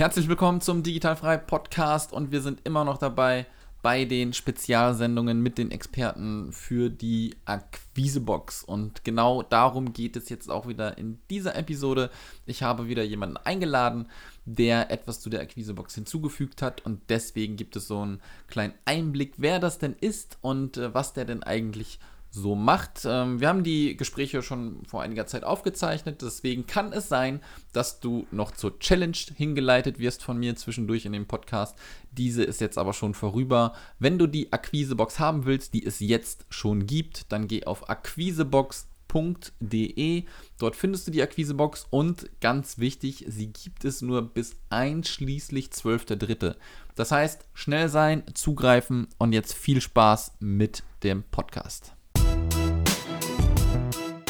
Herzlich willkommen zum Digitalfrei Podcast und wir sind immer noch dabei bei den Spezialsendungen mit den Experten für die Akquisebox. Und genau darum geht es jetzt auch wieder in dieser Episode. Ich habe wieder jemanden eingeladen, der etwas zu der Akquisebox hinzugefügt hat und deswegen gibt es so einen kleinen Einblick, wer das denn ist und äh, was der denn eigentlich so macht. Ähm, wir haben die Gespräche schon vor einiger Zeit aufgezeichnet, deswegen kann es sein, dass du noch zur Challenge hingeleitet wirst von mir zwischendurch in dem Podcast. Diese ist jetzt aber schon vorüber. Wenn du die Akquisebox haben willst, die es jetzt schon gibt, dann geh auf akquisebox.de. Dort findest du die Akquisebox und ganz wichtig, sie gibt es nur bis einschließlich 12.3. Das heißt, schnell sein, zugreifen und jetzt viel Spaß mit dem Podcast.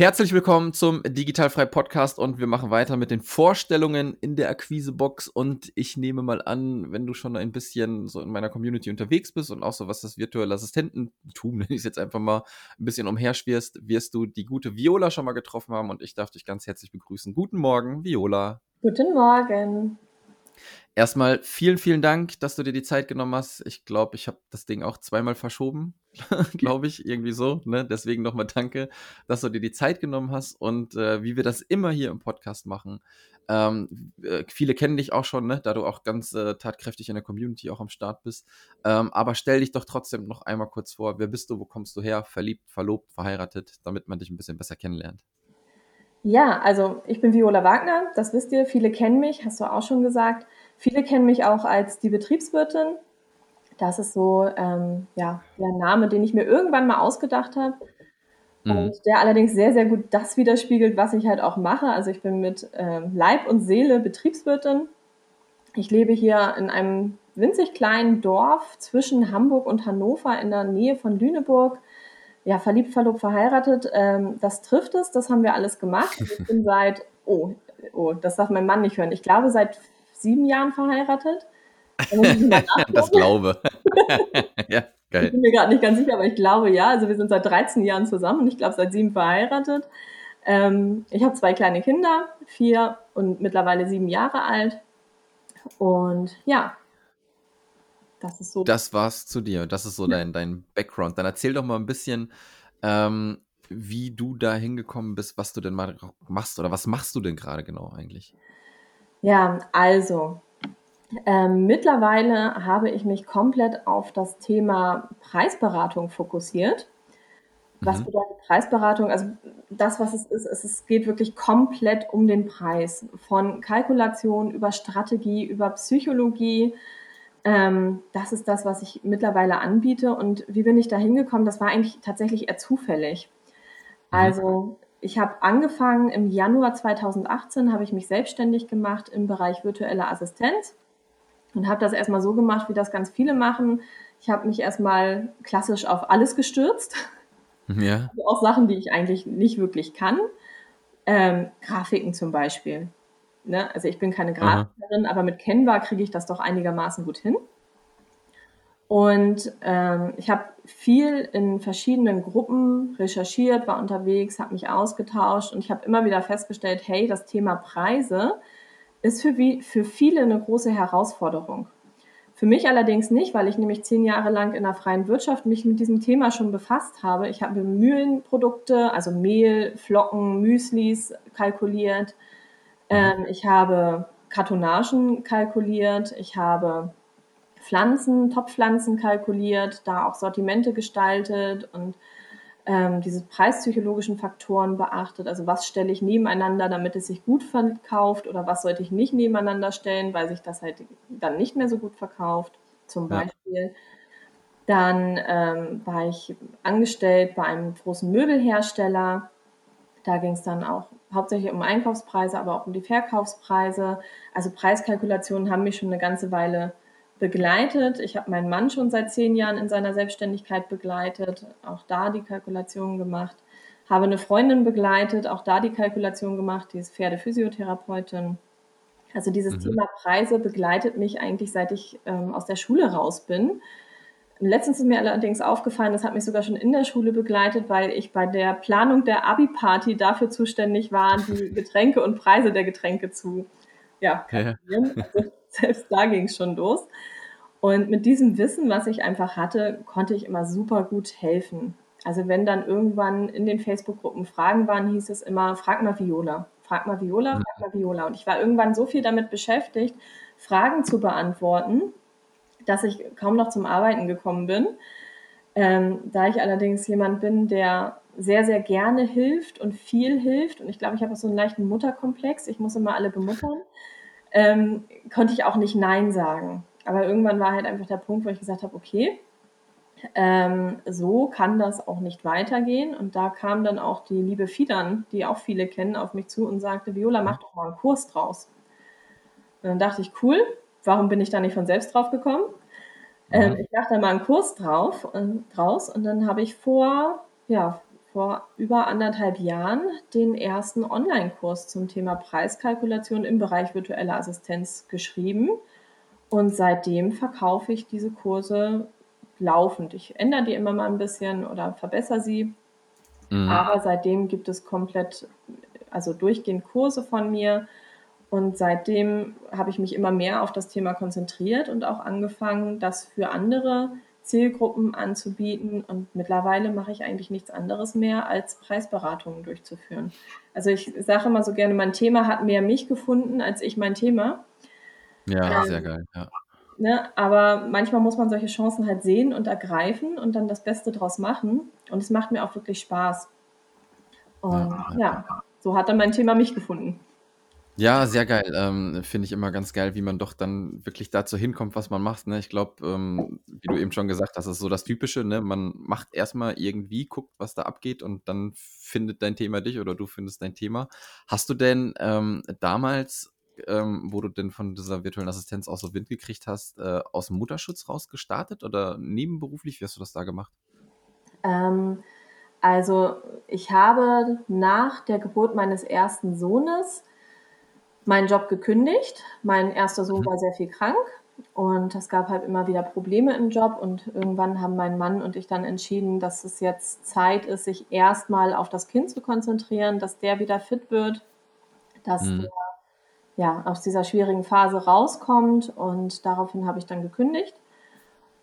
Herzlich willkommen zum Digitalfrei Podcast und wir machen weiter mit den Vorstellungen in der Akquisebox und ich nehme mal an, wenn du schon ein bisschen so in meiner Community unterwegs bist und auch so was das virtuelle Assistententum, nenne ich es jetzt einfach mal, ein bisschen umherschwirst, wirst du die gute Viola schon mal getroffen haben und ich darf dich ganz herzlich begrüßen. Guten Morgen, Viola. Guten Morgen. Erstmal vielen, vielen Dank, dass du dir die Zeit genommen hast. Ich glaube, ich habe das Ding auch zweimal verschoben, glaube ich, irgendwie so. Ne? Deswegen nochmal danke, dass du dir die Zeit genommen hast und äh, wie wir das immer hier im Podcast machen. Ähm, äh, viele kennen dich auch schon, ne? da du auch ganz äh, tatkräftig in der Community auch am Start bist. Ähm, aber stell dich doch trotzdem noch einmal kurz vor. Wer bist du? Wo kommst du her? Verliebt, verlobt, verheiratet, damit man dich ein bisschen besser kennenlernt. Ja, also ich bin Viola Wagner, das wisst ihr. Viele kennen mich, hast du auch schon gesagt. Viele kennen mich auch als die Betriebswirtin. Das ist so ähm, ja, der Name, den ich mir irgendwann mal ausgedacht habe. Mhm. Und der allerdings sehr, sehr gut das widerspiegelt, was ich halt auch mache. Also ich bin mit ähm, Leib und Seele Betriebswirtin. Ich lebe hier in einem winzig kleinen Dorf zwischen Hamburg und Hannover in der Nähe von Lüneburg. Ja, verliebt, verlobt, verheiratet, ähm, das trifft es, das haben wir alles gemacht. Ich bin seit, oh, oh, das darf mein Mann nicht hören. Ich glaube, seit sieben Jahren verheiratet. das glaube. ja, geil. Ich bin mir gerade nicht ganz sicher, aber ich glaube ja. Also wir sind seit 13 Jahren zusammen und ich glaube seit sieben verheiratet. Ähm, ich habe zwei kleine Kinder, vier und mittlerweile sieben Jahre alt. Und ja, das ist so. Das war's zu dir. Das ist so dein, dein Background. Dann erzähl doch mal ein bisschen, ähm, wie du da hingekommen bist, was du denn mal machst oder was machst du denn gerade genau eigentlich? Ja, also ähm, mittlerweile habe ich mich komplett auf das Thema Preisberatung fokussiert. Was mhm. bedeutet Preisberatung? Also das, was es ist, es geht wirklich komplett um den Preis. Von Kalkulation über Strategie, über Psychologie. Ähm, das ist das, was ich mittlerweile anbiete. Und wie bin ich da hingekommen? Das war eigentlich tatsächlich eher zufällig. Mhm. Also ich habe angefangen im Januar 2018, habe ich mich selbstständig gemacht im Bereich virtuelle Assistenz und habe das erstmal so gemacht, wie das ganz viele machen. Ich habe mich erstmal klassisch auf alles gestürzt. Ja. Also auch Sachen, die ich eigentlich nicht wirklich kann. Ähm, Grafiken zum Beispiel. Ne? Also ich bin keine Grafikerin, Aha. aber mit Canva kriege ich das doch einigermaßen gut hin. Und ähm, ich habe viel in verschiedenen Gruppen recherchiert, war unterwegs, habe mich ausgetauscht und ich habe immer wieder festgestellt, hey, das Thema Preise ist für, wie, für viele eine große Herausforderung. Für mich allerdings nicht, weil ich nämlich zehn Jahre lang in der freien Wirtschaft mich mit diesem Thema schon befasst habe. Ich habe Mühlenprodukte, also Mehl, Flocken, Müslis kalkuliert. Ähm, ich habe Kartonagen kalkuliert. Ich habe Pflanzen, Topfpflanzen kalkuliert, da auch Sortimente gestaltet und ähm, diese preispsychologischen Faktoren beachtet. Also was stelle ich nebeneinander, damit es sich gut verkauft oder was sollte ich nicht nebeneinander stellen, weil sich das halt dann nicht mehr so gut verkauft, zum ja. Beispiel. Dann ähm, war ich angestellt bei einem großen Möbelhersteller. Da ging es dann auch hauptsächlich um Einkaufspreise, aber auch um die Verkaufspreise. Also Preiskalkulationen haben mich schon eine ganze Weile begleitet. Ich habe meinen Mann schon seit zehn Jahren in seiner Selbstständigkeit begleitet, auch da die Kalkulation gemacht. Habe eine Freundin begleitet, auch da die Kalkulation gemacht, die ist Pferdephysiotherapeutin. Also dieses mhm. Thema Preise begleitet mich eigentlich, seit ich ähm, aus der Schule raus bin. Letztens ist mir allerdings aufgefallen, das hat mich sogar schon in der Schule begleitet, weil ich bei der Planung der Abi-Party dafür zuständig war, die Getränke und Preise der Getränke zu ja, kalkulieren. Ja. Also selbst da ging es schon los. Und mit diesem Wissen, was ich einfach hatte, konnte ich immer super gut helfen. Also wenn dann irgendwann in den Facebook-Gruppen Fragen waren, hieß es immer, frag mal Viola, frag mal Viola, frag mal Viola. Und ich war irgendwann so viel damit beschäftigt, Fragen zu beantworten, dass ich kaum noch zum Arbeiten gekommen bin. Ähm, da ich allerdings jemand bin, der sehr, sehr gerne hilft und viel hilft, und ich glaube, ich habe auch so einen leichten Mutterkomplex, ich muss immer alle bemuttern, ähm, konnte ich auch nicht Nein sagen. Aber irgendwann war halt einfach der Punkt, wo ich gesagt habe, okay, ähm, so kann das auch nicht weitergehen. Und da kam dann auch die liebe Fidan, die auch viele kennen, auf mich zu und sagte, Viola, mach doch mal einen Kurs draus. Und dann dachte ich, cool, warum bin ich da nicht von selbst drauf gekommen? Ähm, ich dachte mal einen Kurs drauf und, draus und dann habe ich vor, ja, vor über anderthalb Jahren den ersten Online-Kurs zum Thema Preiskalkulation im Bereich virtuelle Assistenz geschrieben. Und seitdem verkaufe ich diese Kurse laufend. Ich ändere die immer mal ein bisschen oder verbessere sie. Mhm. Aber seitdem gibt es komplett, also durchgehend Kurse von mir. Und seitdem habe ich mich immer mehr auf das Thema konzentriert und auch angefangen, das für andere Zielgruppen anzubieten. Und mittlerweile mache ich eigentlich nichts anderes mehr, als Preisberatungen durchzuführen. Also ich sage immer so gerne, mein Thema hat mehr mich gefunden als ich mein Thema. Ja, ähm, sehr geil. Ja. Ne, aber manchmal muss man solche Chancen halt sehen und ergreifen und dann das Beste draus machen. Und es macht mir auch wirklich Spaß. Und ja, ja so hat dann mein Thema mich gefunden. Ja, sehr geil. Ähm, Finde ich immer ganz geil, wie man doch dann wirklich dazu hinkommt, was man macht. Ne? Ich glaube, ähm, wie du eben schon gesagt hast, das ist so das Typische. Ne? Man macht erstmal irgendwie, guckt, was da abgeht und dann findet dein Thema dich oder du findest dein Thema. Hast du denn ähm, damals, ähm, wo du denn von dieser virtuellen Assistenz auch so Wind gekriegt hast, äh, aus dem Mutterschutz raus gestartet oder nebenberuflich? Wie hast du das da gemacht? Ähm, also ich habe nach der Geburt meines ersten Sohnes meinen Job gekündigt. Mein erster Sohn mhm. war sehr viel krank und es gab halt immer wieder Probleme im Job und irgendwann haben mein Mann und ich dann entschieden, dass es jetzt Zeit ist, sich erstmal auf das Kind zu konzentrieren, dass der wieder fit wird, dass mhm. der ja, aus dieser schwierigen Phase rauskommt und daraufhin habe ich dann gekündigt.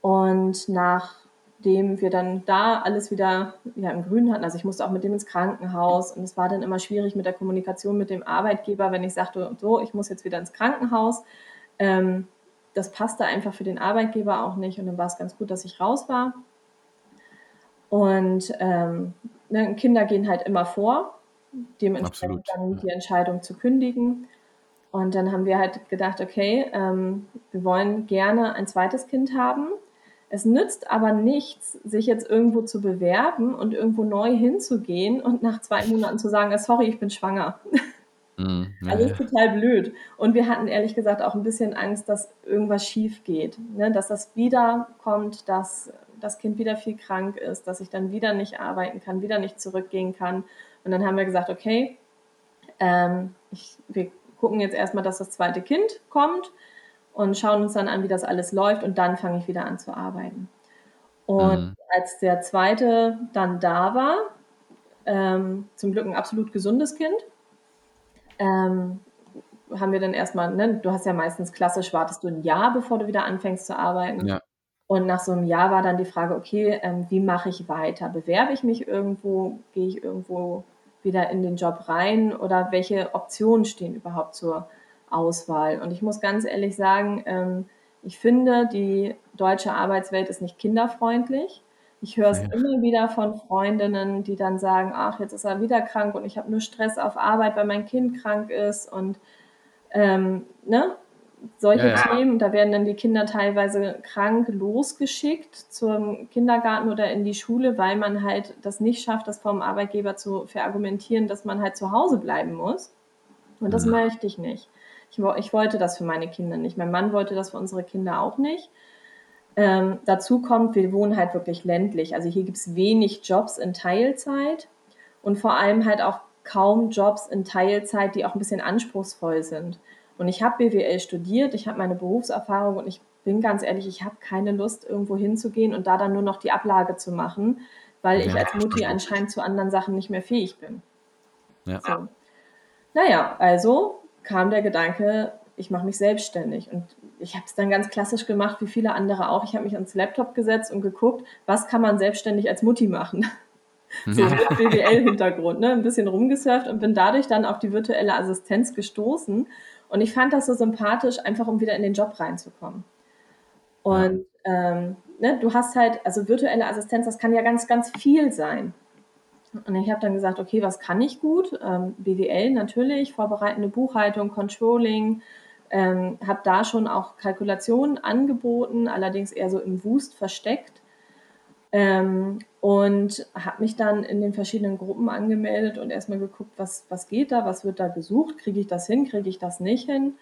Und nach dem wir dann da alles wieder ja, im Grün hatten. Also ich musste auch mit dem ins Krankenhaus und es war dann immer schwierig mit der Kommunikation mit dem Arbeitgeber, wenn ich sagte, so, ich muss jetzt wieder ins Krankenhaus. Ähm, das passte einfach für den Arbeitgeber auch nicht und dann war es ganz gut, dass ich raus war. Und ähm, ne, Kinder gehen halt immer vor, dementsprechend Absolut. dann die Entscheidung zu kündigen. Und dann haben wir halt gedacht, okay, ähm, wir wollen gerne ein zweites Kind haben es nützt aber nichts, sich jetzt irgendwo zu bewerben und irgendwo neu hinzugehen und nach zwei Monaten zu sagen, ah, sorry, ich bin schwanger. Mm, ja, also ist total blöd. Und wir hatten ehrlich gesagt auch ein bisschen Angst, dass irgendwas schief geht, ne? dass das wiederkommt, dass das Kind wieder viel krank ist, dass ich dann wieder nicht arbeiten kann, wieder nicht zurückgehen kann. Und dann haben wir gesagt, okay, ähm, ich, wir gucken jetzt erstmal, dass das zweite Kind kommt und schauen uns dann an, wie das alles läuft und dann fange ich wieder an zu arbeiten. Und mhm. als der zweite dann da war, ähm, zum Glück ein absolut gesundes Kind, ähm, haben wir dann erstmal, ne, du hast ja meistens klassisch, wartest du ein Jahr, bevor du wieder anfängst zu arbeiten. Ja. Und nach so einem Jahr war dann die Frage, okay, ähm, wie mache ich weiter? Bewerbe ich mich irgendwo? Gehe ich irgendwo wieder in den Job rein? Oder welche Optionen stehen überhaupt zur Auswahl. Und ich muss ganz ehrlich sagen, ähm, ich finde, die deutsche Arbeitswelt ist nicht kinderfreundlich. Ich höre es ja. immer wieder von Freundinnen, die dann sagen, ach, jetzt ist er wieder krank und ich habe nur Stress auf Arbeit, weil mein Kind krank ist und ähm, ne? solche ja, ja. Themen. Da werden dann die Kinder teilweise krank losgeschickt zum Kindergarten oder in die Schule, weil man halt das nicht schafft, das vom Arbeitgeber zu verargumentieren, dass man halt zu Hause bleiben muss. Und das mhm. möchte ich nicht. Ich, ich wollte das für meine Kinder nicht. Mein Mann wollte das für unsere Kinder auch nicht. Ähm, dazu kommt, wir wohnen halt wirklich ländlich. Also hier gibt es wenig Jobs in Teilzeit und vor allem halt auch kaum Jobs in Teilzeit, die auch ein bisschen anspruchsvoll sind. Und ich habe BWL studiert, ich habe meine Berufserfahrung und ich bin ganz ehrlich, ich habe keine Lust, irgendwo hinzugehen und da dann nur noch die Ablage zu machen, weil ich Ja, als Mutti anscheinend zu anderen Sachen nicht mehr fähig bin. Ja. So. Naja, also kam der Gedanke, ich mache mich selbstständig. Und ich habe es dann ganz klassisch gemacht, wie viele andere auch. Ich habe mich ans Laptop gesetzt und geguckt, was kann man selbstständig als Mutti machen. So mit BWL-Hintergrund, ne? ein bisschen rumgesurft und bin dadurch dann auf die virtuelle Assistenz gestoßen. Und ich fand das so sympathisch, einfach um wieder in den Job reinzukommen. Und ähm, ne, du hast halt, also virtuelle Assistenz, das kann ja ganz, ganz viel sein. Und ich habe dann gesagt, okay, was kann ich gut? Ähm, BWL natürlich, vorbereitende Buchhaltung, Controlling, ähm, habe da schon auch Kalkulationen angeboten, allerdings eher so im Wust versteckt. Ähm, und habe mich dann in den verschiedenen Gruppen angemeldet und erstmal geguckt, was, was geht da, was wird da gesucht, kriege ich das hin, kriege ich das nicht hin.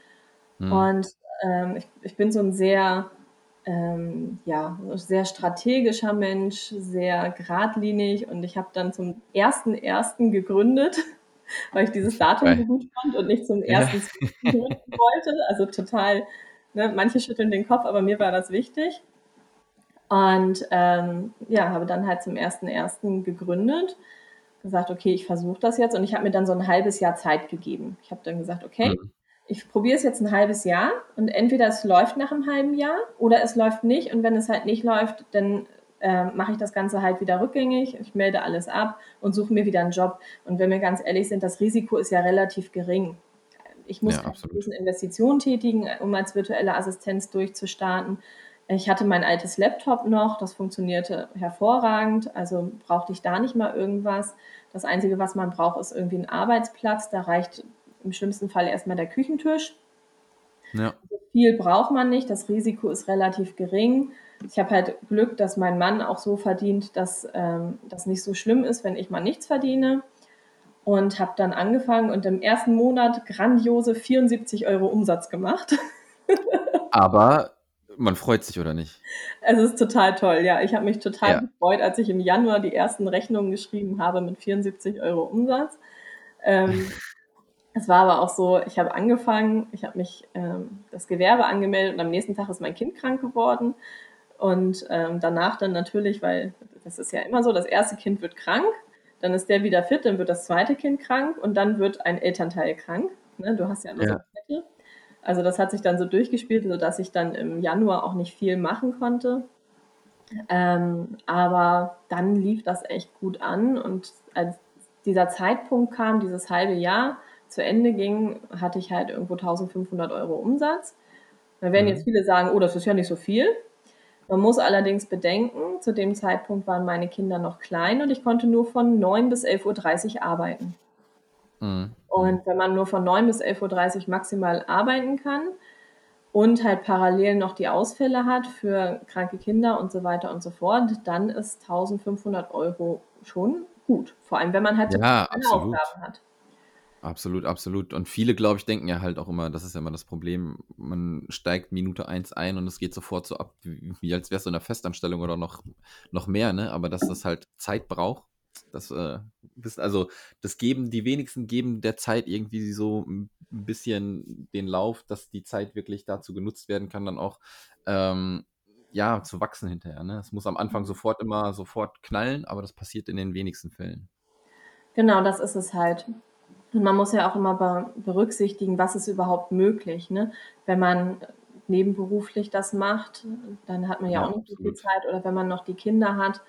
Hm. Und ähm, ich, ich bin so ein sehr, ähm, ja, sehr strategischer Mensch, sehr geradlinig und ich habe dann zum 1.1. gegründet, weil ich dieses Datum so gut fand und nicht zum Ja. 1.2. gründen wollte. Also total, ne, manche schütteln den Kopf, aber mir war das wichtig. Und ähm, ja, habe dann halt zum 1.1. gegründet, gesagt, okay, ich versuche das jetzt und ich habe mir dann so ein halbes Jahr Zeit gegeben. Ich habe dann gesagt, okay, Hm. Ich probiere es jetzt ein halbes Jahr und entweder es läuft nach einem halben Jahr oder es läuft nicht und wenn es halt nicht läuft, dann äh, mache ich das Ganze halt wieder rückgängig, ich melde alles ab und suche mir wieder einen Job. Und wenn wir ganz ehrlich sind, das Risiko ist ja relativ gering. Ich muss Ja, keine Investitionen tätigen, um als virtuelle Assistenz durchzustarten. Ich hatte mein altes Laptop noch, das funktionierte hervorragend, also brauchte ich da nicht mal irgendwas. Das Einzige, was man braucht, ist irgendwie ein Arbeitsplatz. Da reicht im schlimmsten Fall erstmal der Küchentisch. Ja. Viel braucht man nicht, das Risiko ist relativ gering. Ich habe halt Glück, dass mein Mann auch so verdient, dass ähm, das nicht so schlimm ist, wenn ich mal nichts verdiene. Und habe dann angefangen und im ersten Monat grandiose 74 Euro Umsatz gemacht. Aber man freut sich, oder nicht? Es ist total toll, ja. Ich habe mich total Ja. gefreut, als ich im Januar die ersten Rechnungen geschrieben habe mit 74 Euro Umsatz. Ähm, es war aber auch so, ich habe angefangen, ich habe mich ähm, das Gewerbe angemeldet und am nächsten Tag ist mein Kind krank geworden. Und ähm, danach dann natürlich, weil das ist ja immer so, das erste Kind wird krank, dann ist der wieder fit, dann wird das zweite Kind krank und dann wird ein Elternteil krank. Ne? Du hast ja immer so Ja. eine Kette. Also das hat sich dann so durchgespielt, sodass ich dann im Januar auch nicht viel machen konnte. Ähm, aber dann lief das echt gut an und als dieser Zeitpunkt kam, dieses halbe Jahr zu Ende ging, hatte ich halt irgendwo 1500 Euro Umsatz. Da werden Mhm. jetzt viele sagen, oh, das ist ja nicht so viel. Man muss allerdings bedenken, zu dem Zeitpunkt waren meine Kinder noch klein und ich konnte nur von 9 bis 11.30 Uhr arbeiten. Mhm. Und wenn man nur von 9 bis 11.30 Uhr maximal arbeiten kann und halt parallel noch die Ausfälle hat für kranke Kinder und so weiter und so fort, dann ist 1500 Euro schon gut. Vor allem, wenn man halt Ja. Aufgaben hat. Absolut, absolut. Und viele, glaube ich, denken ja halt auch immer, das ist ja immer das Problem, man steigt Minute eins ein und es geht sofort so ab, wie, als wärst du in einer Festanstellung oder noch, noch mehr, ne? Aber dass das halt Zeit braucht, das äh, also das geben, die wenigsten geben der Zeit irgendwie so ein bisschen den Lauf, dass die Zeit wirklich dazu genutzt werden kann, dann auch ähm, ja, zu wachsen hinterher. Ne? Es muss am Anfang sofort immer sofort knallen, aber das passiert in den wenigsten Fällen. Genau, das ist es halt. Und man muss ja auch immer be berücksichtigen, was ist überhaupt möglich. Ne? Wenn man nebenberuflich das macht, dann hat man ja, Ja, auch nicht so viel. Zeit. Oder wenn man noch die Kinder hat,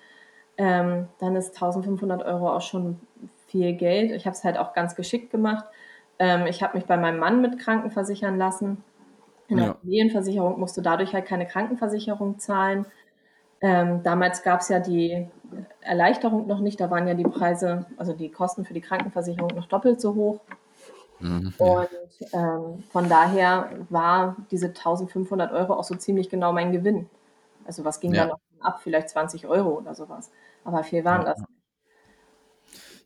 ähm, dann ist 1500 Euro auch schon viel Geld. Ich habe es halt auch ganz geschickt gemacht. Ähm, ich habe mich bei meinem Mann mit Krankenversichern lassen. In der Ja. Familienversicherung musst du dadurch halt keine Krankenversicherung zahlen. Ähm, damals gab es ja die Erleichterung noch nicht, da waren ja die Preise, also die Kosten für die Krankenversicherung noch doppelt so hoch. Mhm. Und ähm, von daher war diese 1500 Euro auch so ziemlich genau mein Gewinn. Also was ging Ja. da noch ab? Vielleicht 20 Euro oder sowas. Aber viel waren Ja, das.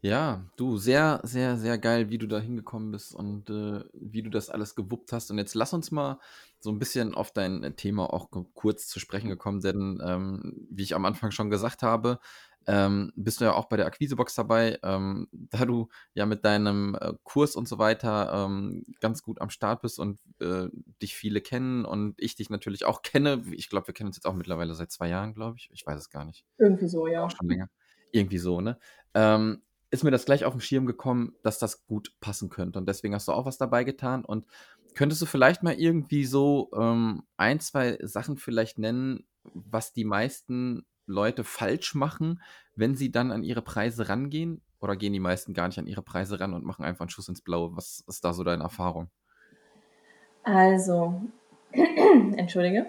Ja. Du, sehr, sehr, sehr geil, wie du da hingekommen bist und äh, wie du das alles gewuppt hast. Und jetzt lass uns mal so ein bisschen auf dein Thema auch kurz zu sprechen gekommen, denn ähm, wie ich am Anfang schon gesagt habe, ähm, bist du ja auch bei der Akquisebox dabei, ähm, da du ja mit deinem äh, Kurs und so weiter ähm, ganz gut am Start bist und äh, dich viele kennen und ich dich natürlich auch kenne. Ich glaube, wir kennen uns jetzt auch mittlerweile seit zwei Jahren, glaube ich. Ich weiß es gar nicht. Irgendwie so, ja. Auch schon länger. Irgendwie so, ne? Ist mir das gleich auf den Schirm gekommen, dass das gut passen könnte. Und deswegen hast du auch was dabei getan. Und könntest du vielleicht mal irgendwie so ähm, ein, zwei Sachen vielleicht nennen, was die meisten Leute falsch machen, wenn sie dann an ihre Preise rangehen? Oder gehen die meisten gar nicht an ihre Preise ran und machen einfach einen Schuss ins Blaue? Was ist da so deine Erfahrung? Also, entschuldige.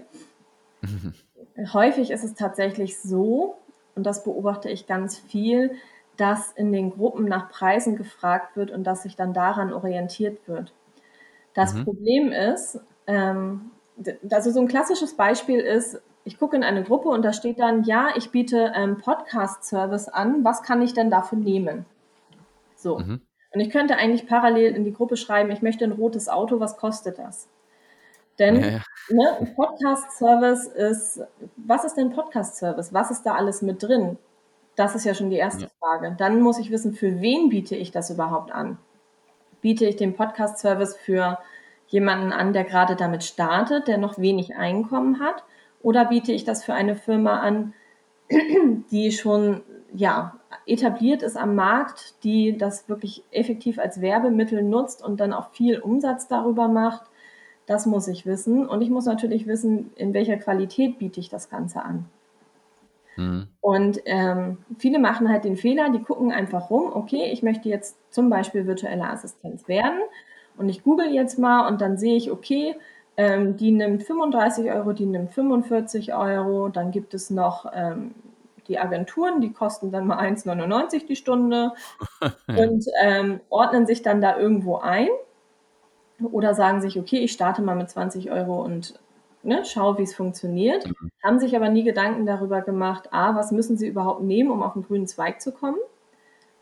Häufig ist es tatsächlich so, und das beobachte ich ganz viel, dass in den Gruppen nach Preisen gefragt wird und dass sich dann daran orientiert wird. Das mhm. Problem ist, ähm, also so ein klassisches Beispiel ist, ich gucke in eine Gruppe und da steht dann, ja, ich biete ähm, Podcast-Service an, was kann ich denn dafür nehmen? So. Mhm. Und ich könnte eigentlich parallel in die Gruppe schreiben, ich möchte ein rotes Auto, was kostet das? Denn ja, ja. Ne, ein Podcast-Service ist, was ist denn Podcast-Service? Was ist da alles mit drin? Das ist ja schon die erste ja. Frage. Dann muss ich wissen, für wen biete ich das überhaupt an? Biete ich den Podcast-Service für jemanden an, der gerade damit startet, der noch wenig Einkommen hat? Oder biete ich das für eine Firma an, die schon ja, etabliert ist am Markt, die das wirklich effektiv als Werbemittel nutzt und dann auch viel Umsatz darüber macht? Das muss ich wissen. Und ich muss natürlich wissen, in welcher Qualität biete ich das Ganze an. Mhm. Und ähm, viele machen halt den Fehler, die gucken einfach rum, okay, ich möchte jetzt zum Beispiel virtuelle Assistenz werden und ich google jetzt mal und dann sehe ich, okay, ähm, die nimmt 35 Euro, die nimmt 45 Euro, dann gibt es noch ähm, die Agenturen, die kosten dann mal 1,99 die Stunde und ähm, ordnen sich dann da irgendwo ein oder sagen sich, okay, ich starte mal mit 20 Euro und ne, schau, wie es funktioniert, mhm. haben sich aber nie Gedanken darüber gemacht, a, was müssen sie überhaupt nehmen, um auf den grünen Zweig zu kommen?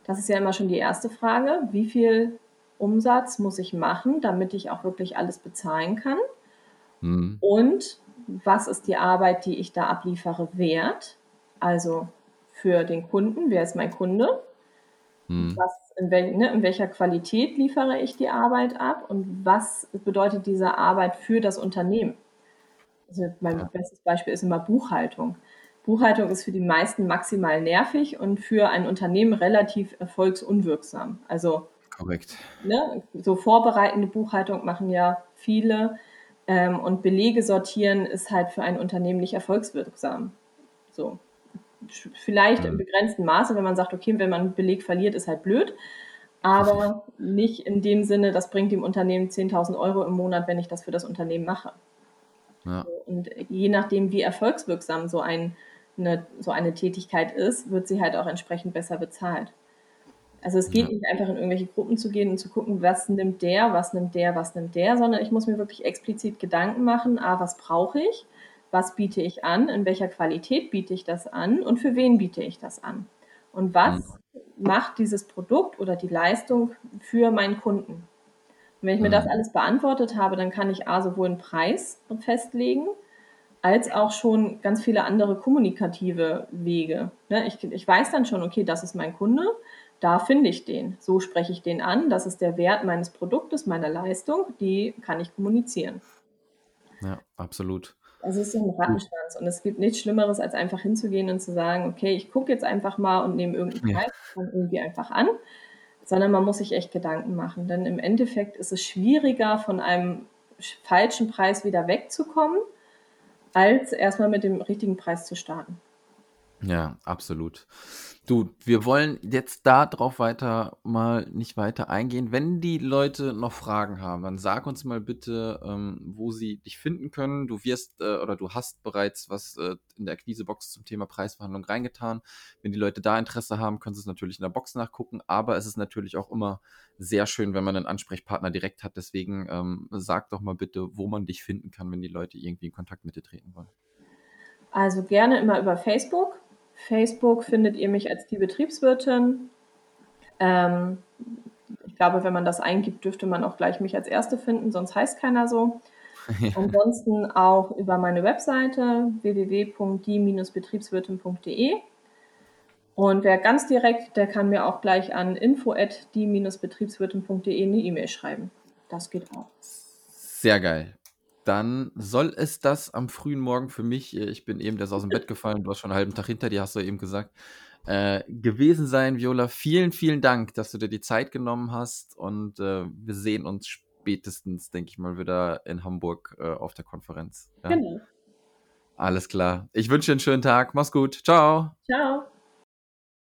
Das ist ja immer schon die erste Frage. Wie viel Umsatz muss ich machen, damit ich auch wirklich alles bezahlen kann? Mhm. Und was ist die Arbeit, die ich da abliefere, wert? Also für den Kunden, wer ist mein Kunde? Mhm. Was, in, wel, ne, in welcher Qualität liefere ich die Arbeit ab? Und was bedeutet diese Arbeit für das Unternehmen? Also mein ja. bestes Beispiel ist immer Buchhaltung. Buchhaltung ist für die meisten maximal nervig und für ein Unternehmen relativ erfolgsunwirksam. Also korrekt. Ne, so vorbereitende Buchhaltung machen ja viele ähm, und Belege sortieren ist halt für ein Unternehmen nicht erfolgswirksam. So vielleicht im mhm. begrenzten Maße, wenn man sagt, okay, wenn man einen Beleg verliert, ist halt blöd, aber nicht in dem Sinne, das bringt dem Unternehmen 10.000 Euro im Monat, wenn ich das für das Unternehmen mache. Ja. Und je nachdem, wie erfolgswirksam so, ein, eine, so eine Tätigkeit ist, wird sie halt auch entsprechend besser bezahlt. Also es geht ja. nicht einfach in irgendwelche Gruppen zu gehen und zu gucken, was nimmt der, was nimmt der, was nimmt der, sondern ich muss mir wirklich explizit Gedanken machen, a, was brauche ich, was biete ich an, in welcher Qualität biete ich das an und für wen biete ich das an. Und was mhm. macht dieses Produkt oder die Leistung für meinen Kunden? Und wenn ich mir das mhm. alles beantwortet habe, dann kann ich A, sowohl einen Preis festlegen, als auch schon ganz viele andere kommunikative Wege. Ne, ich, ich weiß dann schon, okay, das ist mein Kunde, da finde ich den. So spreche ich den an, das ist der Wert meines Produktes, meiner Leistung, die kann ich kommunizieren. Ja, absolut. Das ist so ein Rattenschwanz und es gibt nichts Schlimmeres, als einfach hinzugehen und zu sagen, okay, ich gucke jetzt einfach mal und nehme irgendeinen Preis ja. irgendwie einfach an sondern man muss sich echt Gedanken machen. Denn im Endeffekt ist es schwieriger, von einem falschen Preis wieder wegzukommen, als erstmal mit dem richtigen Preis zu starten. Ja, absolut. Du, wir wollen jetzt darauf weiter mal nicht weiter eingehen. Wenn die Leute noch Fragen haben, dann sag uns mal bitte, ähm, wo sie dich finden können. Du wirst äh, oder du hast bereits was äh, in der Akquisebox zum Thema Preisverhandlung reingetan. Wenn die Leute da Interesse haben, können sie es natürlich in der Box nachgucken. Aber es ist natürlich auch immer sehr schön, wenn man einen Ansprechpartner direkt hat. Deswegen ähm, sag doch mal bitte, wo man dich finden kann, wenn die Leute irgendwie in Kontakt mit dir treten wollen. Also gerne immer über Facebook. Facebook findet ihr mich als die Betriebswirtin. Ähm, ich glaube, wenn man das eingibt, dürfte man auch gleich mich als Erste finden, sonst heißt keiner so. Ja. Ansonsten auch über meine Webseite www.die-betriebswirtin.de. Und wer ganz direkt, der kann mir auch gleich an info@die-betriebswirtin.de eine E-Mail schreiben. Das geht auch. Sehr geil. Dann soll es das am frühen Morgen für mich, äh, ich bin eben der ist aus dem Bett gefallen, du hast schon einen halben Tag hinter dir, hast du eben gesagt, äh, gewesen sein. Viola, vielen, vielen Dank, dass du dir die Zeit genommen hast und äh, wir sehen uns spätestens, denke ich mal, wieder in Hamburg äh, auf der Konferenz. Ja? Genau. Alles klar. Ich wünsche dir einen schönen Tag. Mach's gut. Ciao. Ciao.